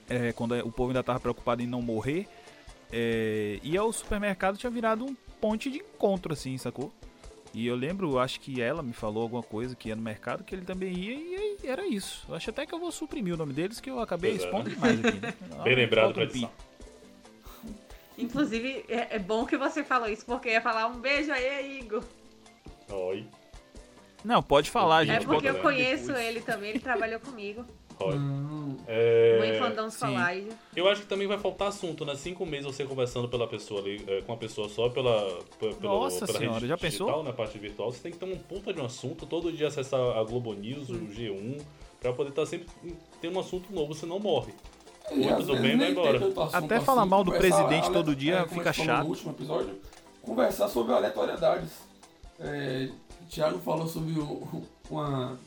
é, quando o povo ainda estava preocupado em não morrer, é, ir ao supermercado tinha virado um ponte de encontro, assim, sacou? E eu lembro, acho que ela me falou alguma coisa que ia no mercado, que ele também ia, e era isso. Eu acho até que eu vou suprimir o nome deles, que eu acabei Pois é, expondo né? demais aqui. Né? Bem lembrado pra edição. Inclusive, é, é bom que você falou isso, porque eu ia falar um beijo aí, Igor. Oi, Não, pode falar, É gente porque bota eu conheço depois. ele também, ele trabalhou comigo. oi. Hum, É, Mãe. Solage. Eu acho que também vai faltar assunto, né? Cinco meses você conversando pela pessoa ali, é, com a pessoa só pela, pe- pelo, Nossa pela senhora, rede já digital, pensou? na parte virtual. Você tem que ter um puta de um assunto, todo dia acessar a Globo News, o G1, pra poder estar sempre tendo um assunto novo, você não morre. Tudo vezes bem, vai embora. Até falar mal do presidente ale- todo dia é, fica chato. No último episódio, conversar sobre aleatoriedades. É, o Thiago falou sobre o- uma,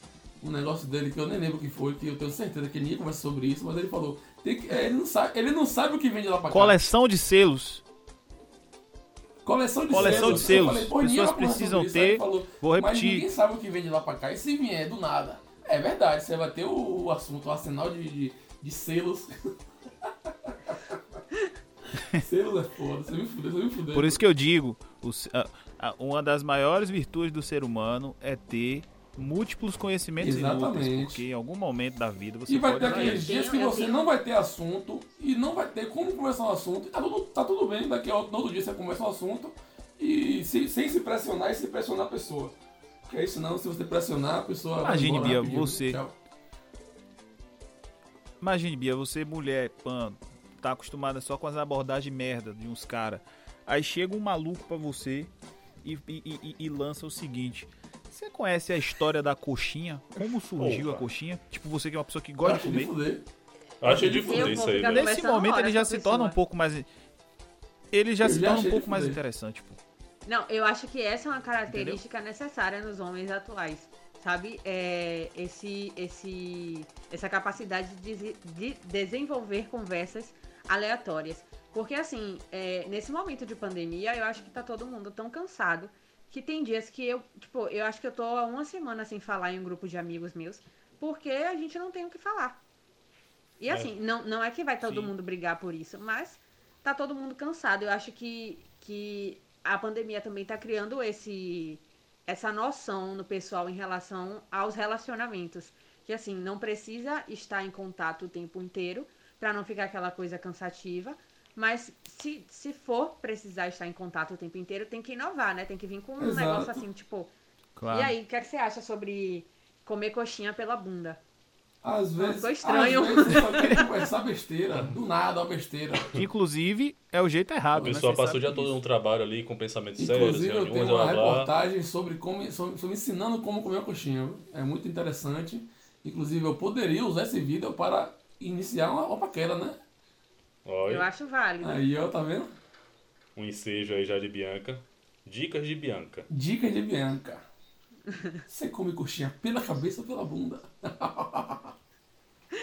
um negócio dele que eu nem lembro o que foi, que eu tenho certeza que ele ia conversar sobre isso, mas ele falou, que- ele, não sabe, ele não sabe o que vende lá pra cá. Coleção de selos. Coleção de Coleção selos. de selos. Falei, ninguém Pessoas precisam ter. falou, Vou Mas repetir. ninguém sabe o que vem de lá pra cá. E se vier do nada? É verdade, você vai ter o, assunto, o arsenal de, de, de selos. selos é foda, você me fudeu, você me fudeu. Por isso que eu digo, o a- a- uma das maiores virtudes do ser humano é ter múltiplos conhecimentos Exatamente. inúteis, porque em algum momento da vida você E vai pode ter aqueles isso. dias que você não vai ter assunto e não vai ter como começar um assunto. E tá tudo, tá tudo bem, daqui a outro, dia você começa um assunto e se- sem se pressionar e se pressionar a pessoa. Porque aí senão, se você pressionar, a pessoa vai Imagine, Bia, rapidinho. você- Tchau. Imagine, Bia, você mulher, pan, tá acostumada só com as abordagens merda de uns caras. Aí chega um maluco pra você e, e- e- e lança o seguinte. Você conhece a história da coxinha? Como surgiu Porra. a coxinha? Tipo, você que é uma pessoa que gosta de acho comer. de fuder. Acho de fuder isso aí, velho. Nesse Conversando momento ele já se torna um pouco mais. Ele já Eu se já torna um achei pouco mais interessante, pô. Não, eu acho que essa é uma característica necessária nos homens atuais. Sabe? É, esse, esse, essa capacidade de, de desenvolver conversas aleatórias. Porque, assim, é, nesse momento de pandemia, eu acho que tá todo mundo tão cansado que tem dias que eu, tipo, eu acho que eu tô há uma semana sem falar em um grupo de amigos meus, porque a gente não tem o que falar. E assim, não, não é que vai todo Sim. mundo brigar por isso, mas tá todo mundo cansado. Eu acho que, que a pandemia também tá criando esse essa noção no pessoal em relação aos relacionamentos. Que assim, não precisa estar em contato o tempo inteiro para não ficar aquela coisa cansativa. Mas se, se for precisar estar em contato o tempo inteiro, tem que inovar, né? Tem que vir com um Exato. negócio assim, tipo. Claro. E aí, o que, é que você acha sobre comer coxinha pela bunda? Às vezes, ficou estranho. às vezes você só quer conversar besteira. Do nada, uma besteira. Inclusive, é o jeito errado. A né? pessoa Você passou o dia todo no trabalho ali com pensamentos sérios, Inclusive, eu tenho uma blá blá. reportagem sobre como sobre, sobre ensinando como comer uma coxinha. É muito interessante. Inclusive, eu poderia usar esse vídeo para iniciar uma, uma paquera, né? Eu acho válido. Aí, ó, tá vendo? um ensejo aí já de Bianca. Dicas de Bianca. Dicas de Bianca. Você come coxinha pela cabeça ou pela bunda?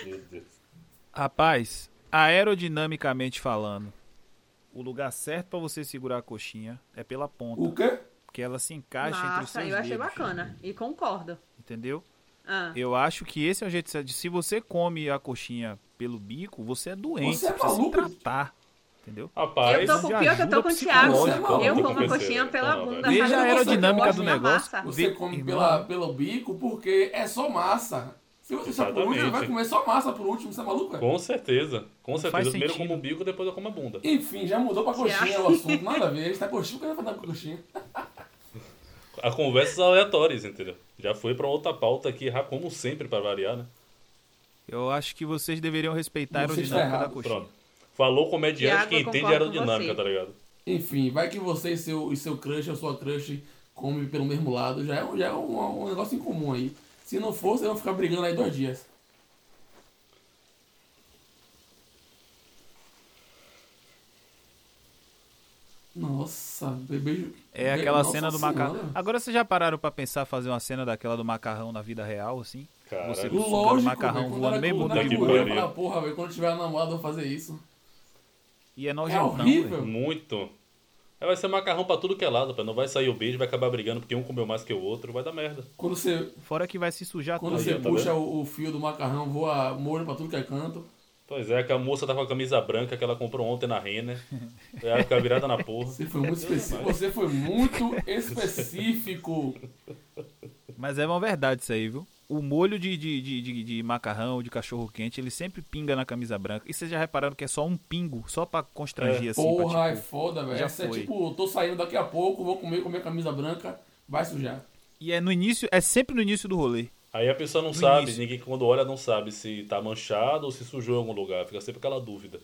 Meu Deus. Rapaz, aerodinamicamente falando, o lugar certo pra você segurar a coxinha é pela ponta. O quê? Porque ela se encaixa entre os Nossa, seus eu achei dedos, bacana. E concordo. Entendeu? Ah, Eu acho que esse é o jeito certo. Se você come a coxinha pelo bico, você é doente. Você é precisa maluco? se tratar. Entendeu? Rapaz, eu tô com pior que eu tô com o Thiago. psicológica, Eu como a coxinha pela não, bunda. Veja a aerodinâmica Eu do de negócio. massa. Você come Irmão. pela, pelo bico porque é só massa. Se você só por último, você vai comer só massa por último. Você é maluco, velho? com certeza. Com certeza. Primeiro sentido. como o bico, depois eu como a bunda. Enfim, já mudou pra coxinha o assunto. Nada a ver. A gente tá coxinha, porque vai falar com coxinha. A conversas aleatórias, entendeu? Já foi pra outra pauta aqui, já como sempre, pra variar, né? Eu acho que vocês deveriam respeitar a Você aerodinâmica da coxinha. Pronto. Falou comediante Thiago, que entende com aerodinâmica, tá ligado? Enfim, vai que você e seu, e seu crush ou sua crush come pelo mesmo lado. Já é, já é um, um negócio em comum aí. Se não for, vocês vão ficar brigando aí dois dias. Nossa, bebê. É aquela Nossa cena do Senhora. macarrão. Agora vocês já pararam pra pensar fazer uma cena daquela do macarrão na vida real, assim? Caralho. Você Lógico, sugando macarrão quando voando meio mundo de eu falava, porra, velho, quando tiver namorado eu vou fazer isso. E é nojentão, horrível. velho. Muito. Aí vai ser macarrão pra tudo que é lado, pá. Não vai sair o beijo, vai acabar brigando porque um comeu mais que o outro, vai dar merda. Quando você, Fora que vai se sujar quando tudo. você tá puxa o, o fio do macarrão, voa molho pra tudo que é canto. Pois é, que a moça tá com a camisa branca que ela comprou ontem na Renner. Ela fica virada na porra. Você foi muito específico. Você foi muito específico. Mas é uma verdade isso aí, viu? O molho de, de, de, de, de macarrão, de cachorro quente, ele sempre pinga na camisa branca. E vocês já repararam que é só um pingo, só pra constranger É. assim, pra, Porra, é tipo, foda, velho. já Essa é tipo, tô saindo daqui a pouco, vou comer com minha camisa branca, vai sujar. E é no início, é sempre no início do rolê. Aí a pessoa não No sabe, início. ninguém quando olha não sabe se tá manchado ou se sujou em algum lugar. Fica sempre aquela dúvida.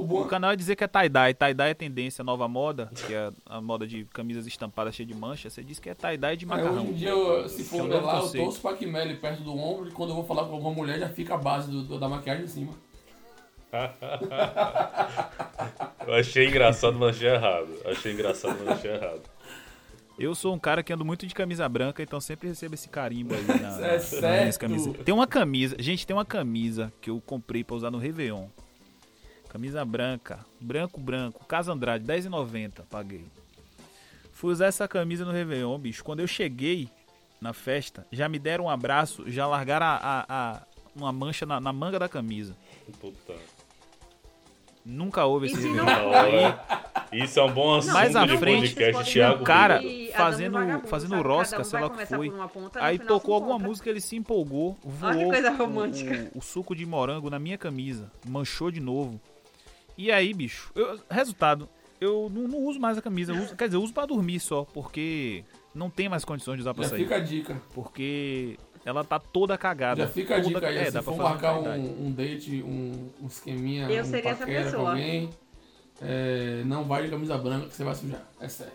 O, o O bom canal é dizer que é tie-dye. Tie-dye é tendência, nova moda, que é a moda de camisas estampadas cheias de mancha. Você diz que é tie-dye de é, macarrão. hoje em dia, eu, se Que é for ver novo lá, eu torço pra perto do ombro e quando eu vou falar com alguma mulher já fica a base do- do- da maquiagem em cima. Eu achei engraçado, mas achei errado. Achei engraçado, mas achei errado. Eu sou um cara que ando muito de camisa branca, então sempre recebo esse carimbo aí na, na, É nas camisas. Tem uma camisa, gente, tem uma camisa que eu comprei pra usar no Réveillon. Camisa branca, branco, branco, Casa Andrade, R$10,90 paguei. Fui usar essa camisa no Réveillon, bicho. Quando eu cheguei na festa, já me deram um abraço, já largaram a, a- a- uma mancha na, na manga da camisa. Puta. Nunca houve esse se não Réveillon. for? Aí, Isso é um bom assunto Mais à frente, podcast, Thiago. um cara fazendo- fazendo rosca, sei lá o que foi. ponta, aí tocou alguma música, ele se empolgou, voou Olha que coisa o- romântica. O, o suco de morango na minha camisa, manchou de novo. E aí, bicho, eu- resultado, eu não, não uso mais a camisa, uso- quer dizer, eu uso pra dormir só, porque não tem mais condições de usar pra Já sair. fica a dica. Porque ela tá toda cagada. Já fica a dica aí. é, se dá pra for marcar um, um date, um, um esqueminha, Eu um seria essa com pessoa. alguém, é, não vai de camisa branca que você vai sujar. É sério.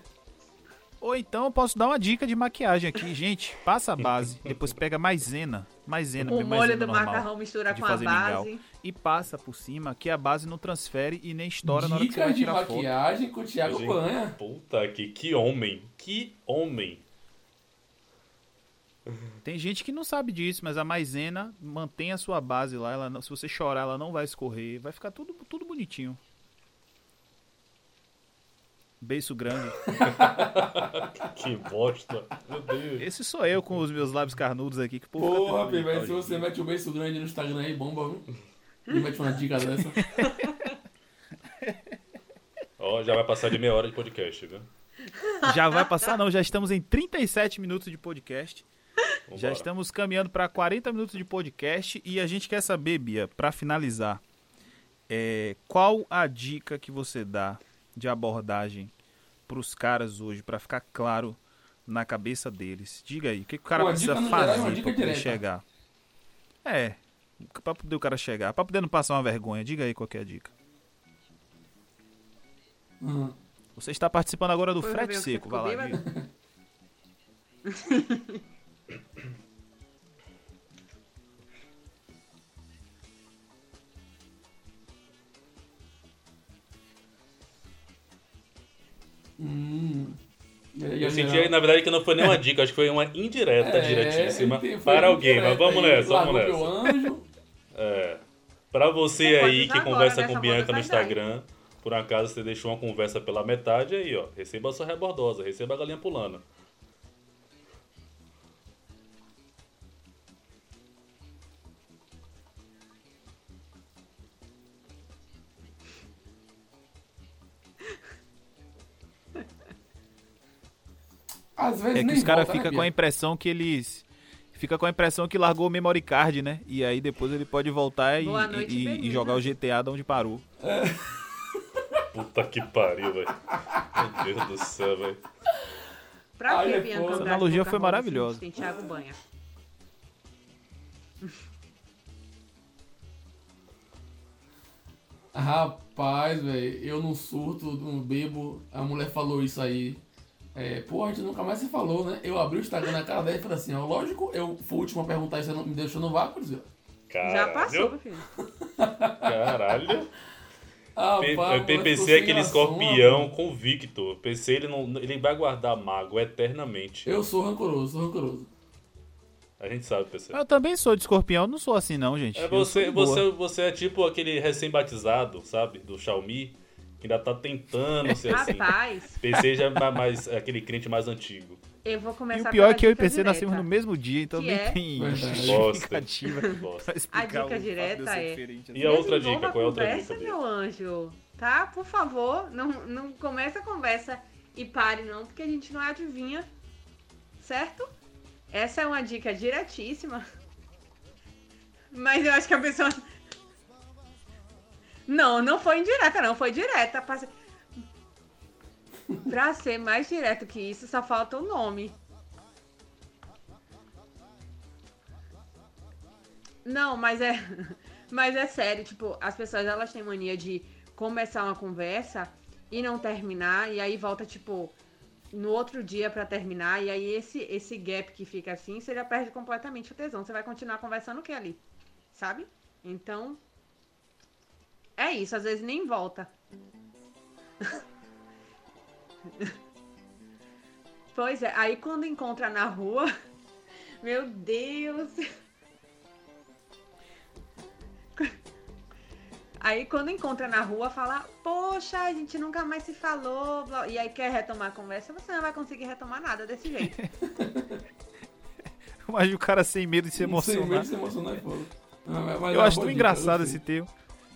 Ou então eu posso dar uma dica de maquiagem aqui. Gente, passa a base, depois pega maisena, maisena, O molho do normal, macarrão mistura de com a fazer mingau. base. E passa por cima, que a base não transfere e nem estoura na hora que você Dica vai de tirar foto. maquiagem com o Thiago Gente, Banha. Puta que, que homem. Que homem. Tem gente que não sabe disso, mas a maisena mantém a sua base lá. Ela se você chorar, ela não vai escorrer. Vai ficar tudo, tudo bonitinho. Beiço grande. Que bosta. Meu Deus. Esse sou eu com os meus lábios carnudos aqui. Que Porra, Pi, velho, imitar se você mete o beijo grande no Instagram aí, bomba, viu? E mete uma dica dessa. Ó, já vai passar de meia hora de podcast, viu? Já vai passar? Não, já estamos em 37 minutos de podcast. Vambora. Já estamos caminhando para 40 minutos de podcast e a gente quer saber, Bia, para finalizar, é, qual a dica que você dá de abordagem para os caras hoje, para ficar claro na cabeça deles? Diga aí, o que, que o cara Uma precisa e fazer para poder chegar? É, para poder o cara chegar, para poder não passar uma vergonha. Diga aí qual que é a dica. Hum. Você está participando agora do Foi frete seco, vai lá, senti, geral- na verdade, que não foi nenhuma dica, acho que foi uma indireta É, diretíssima para alguém. Mas vamos aí, nessa, vamos nessa. É. Pra você aí que conversa nessa com Bianca no Instagram, por acaso você deixou uma conversa pela metade, aí ó, receba a sua rebordosa, receba a galinha pulando. Né, ficam com a impressão que eles. Fica com a impressão que largou o memory card, né? E aí depois ele pode voltar e, noite, e- e jogar o GTA de onde parou. Puta que pariu, velho. Meu Deus do céu, velho. Pra Ai, que é Bianca. Andrade Essa analogia foi Rosa, maravilhosa. Tem Thiago Banha. Rapaz, velho, eu não surto, não bebo. A mulher falou isso aí. É, pô, a gente nunca mais se falou, né? Eu abri o Instagram na cara dela e falei assim, ó, lógico, eu fui o último a perguntar isso, você não me deixou no vácuo, Zé. Caralho. Já passou, meu filho. Caralho. Ah, P- pá, é sem aquele escorpião rapaz. convicto. O PC ele, não, ele vai guardar mago eternamente. Eu sou rancoroso, sou rancoroso. A gente sabe, PC. Eu também sou de escorpião, eu não sou assim não, gente. É Eu você, você, você é tipo aquele recém-batizado, sabe? Do Xiaomi, ainda tá tentando ser assim. Rapaz, PC já é ma- mais aquele crente mais antigo. eu vou E começar o pior é que eu e PC direta. nascemos no mesmo dia, então Que nem é? tem justificativa A dica direta é- diferente. assim. E a outra dica? Qual é a outra conversa, dica, meu anjo. Tá? Por favor, não, não comece a conversa e pare não, porque a gente não adivinha. Certo? Essa é uma dica diretíssima. Mas eu acho que a pessoa... Não, não foi indireta, não. Foi direta. Pra ser- Pra ser mais direto que isso, só falta o nome. Não, mas é. Mas é sério, tipo, as pessoas elas têm mania de começar uma conversa e não terminar, e aí volta, tipo, no outro dia pra terminar, e aí esse, esse gap que fica assim, você já perde completamente o tesão. Você vai continuar conversando o que ali? Sabe? Então. É isso, às vezes nem volta. pois é, aí quando encontra na rua. Meu Deus! Aí quando encontra na rua, fala, poxa, a gente nunca mais se falou. blá- E aí quer retomar a conversa, você não vai conseguir retomar nada desse jeito. Mas o cara sem medo de se Sem medo emocionar. de se emocionar é foda. Ah, mas- mas Eu acho tão engraçado esse teu.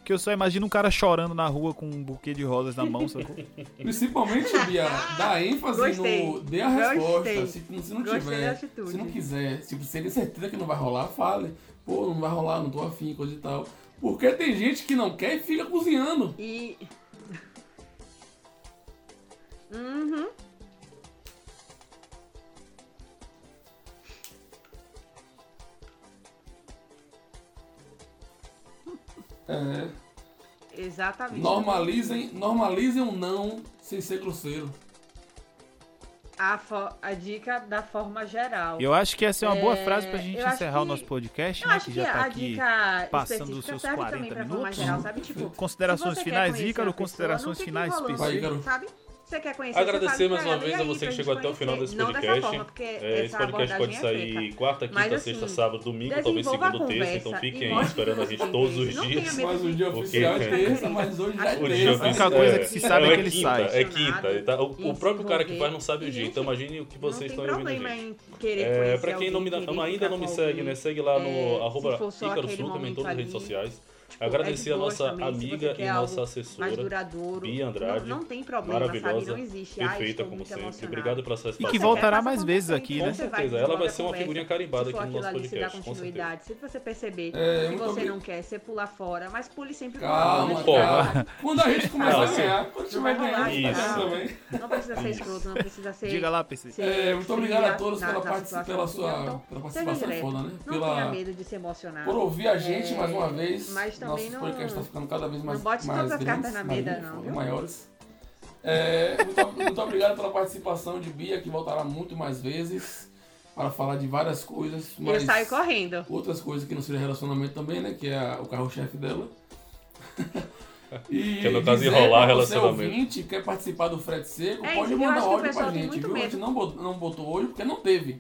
Que eu só imagino um cara chorando na rua com um buquê de rosas na mão, sacou? Principalmente, Bia, dá ênfase Gostei. no. Dê a Gostei. resposta. Se, se não Gostei tiver. Se não quiser, se você tem certeza que não vai rolar, fale. Pô, não vai rolar, não tô afim, coisa e tal. Porque tem gente que não quer e fica cozinhando. E. Uhum. É. Exatamente. Normalizem, normalizem um não sem ser grosseiro. A, a dica da forma geral. Eu acho que essa é uma boa É, frase pra gente encerrar o que- nosso podcast, Eu né? acho Que que, já tá a aqui dica passando específica seus serve 40 também pra forma minutos. geral, sabe? Tipo, Considerações finais, Ícaro, considerações finais específicas. Sabe? Você quer conhecer Agradecer mais uma vez a você que chegou até o final desse conhecer? Não dessa podcast. forma, porque É, esse podcast pode é sair feita. quarta, quinta, Mas, sexta, assim, sábado, domingo, talvez segunda, terça. Então fiquem esperando a gente todos os dias. Mas o dia Porque- oficial é Fica terça, mas hoje é O gente dia terça. A única oficial- coisa que se sabe é que ele quinta, sai. É quinta. Tá? O, próprio cara que faz não sabe o dia. Então imagine o que vocês estão ouvindo, É, pra quem ainda ficar não me segue, né? Segue lá no É, arroba aquele Sul, também em todas as redes ali, sociais. Tipo, Agradecer é a nossa também, se amiga e nossa assessora, duradouro. Bia Andrade. Não, não tem problema, Maravilhosa, sabe? Não existe. Perfeita como sempre. emocionada. Obrigado pela sua Se E que participação. voltará mais vezes aqui, né? Com certeza, ela vai ser uma figurinha carimbada Se aqui no nosso ali, você dá podcast, com continuidade. Se você perceber É, que você não quer, você pula fora, mas pule sempre com Calma, calma. Quando a gente começar Não, a ganhar, quando tiver ganhando, tá isso. também. Não precisa ser escroto, não precisa ser. Diga lá, PC. ser É, muito obrigado a todos pela, na partici- situação, pela sua pela Então, participação direto. foda, né? Não tenha medo de se emocionar. por ouvir a gente É, mais uma vez. mas também Nosso não- podcast tá ficando cada vez mais, não bote mais todas as grandes, cartas na mesa, não, viu? maiores. É, muito, muito obrigado pela participação de Bia, que voltará muito mais vezes para falar de várias coisas. Eu Mas saio correndo. outras coisas que não seja relacionamento também, né? Que é a- o carro-chefe dela. E Que é no caso enrolar relacionamento. ouvinte quer participar do frete seco, É pode eu mandar que áudio pra gente, viu? A gente medo. não botou, não botou hoje porque não teve.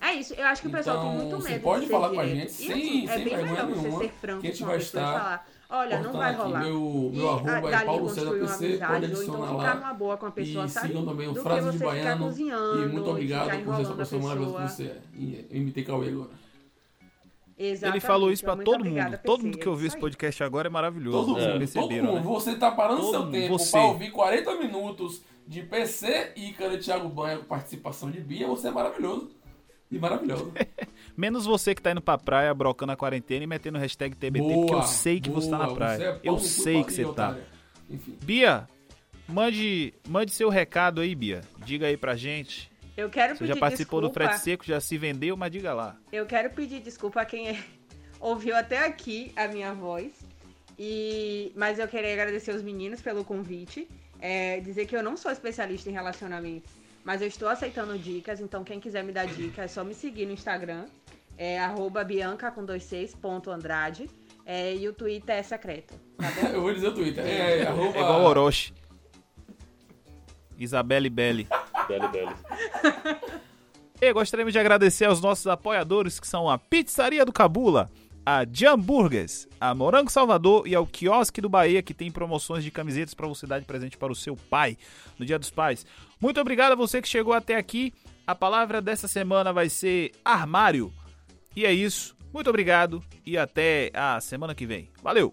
É isso, eu acho que o pessoal tem Então, muito você medo pode de ser falar com a gente sem- assim, é sem bem vergonha você nenhuma, ser franco que a gente vai estar falar, olha, não vai rolar. Meu, meu E, arroba é Paulo César PC, pode então adicionar ficar lá. numa boa com a pessoa, E sabe? sigam também o Frase de você Baiano. E muito obrigado por ser essa pessoa maravilhosa que você é. E eu imitei Cauê agora. Ele Exatamente, falou isso então, pra muito todo obrigada, mundo. Todo mundo que ouviu esse podcast agora é maravilhoso. Todo mundo, todo mundo. né? Você tá parando Todo seu tempo você. pra ouvir 40 minutos de PC, Ícaro e Thiago Banha com participação de Bia, você é maravilhoso. E maravilhoso. Menos você que tá indo pra praia, brocando a quarentena e metendo hashtag TBT, porque eu sei que você tá na boa, praia. é eu sei que você tá. Enfim. Bia, mande, mande seu recado aí, Bia. Diga aí pra gente. Eu quero Você pedir já participou do desculpa. frete seco, já se vendeu, mas diga lá. Eu quero pedir desculpa a quem ouviu até aqui a minha voz. E mas eu queria agradecer os meninos pelo convite. É, dizer que eu não sou especialista em relacionamentos, mas eu estou aceitando dicas. Então quem quiser me dar dicas é só me seguir no Instagram. É arroba Bianca com dois seis, ponto Andrade. É, e o Twitter é secreto. Tá? Eu vou dizer o Twitter. É, arroba... É igual Orochi. Isabelle Belli. Belo, belo. E gostaríamos de agradecer aos nossos apoiadores, que são a Pizzaria do Cabula, a Jamburgers, a Morango Salvador e ao Quiosque do Bahia, que tem promoções de camisetas para você dar de presente para o seu pai no Dia dos Pais. Muito obrigado a você que chegou até aqui. A palavra dessa semana vai ser armário. E é isso. Muito obrigado e até a semana que vem. Valeu!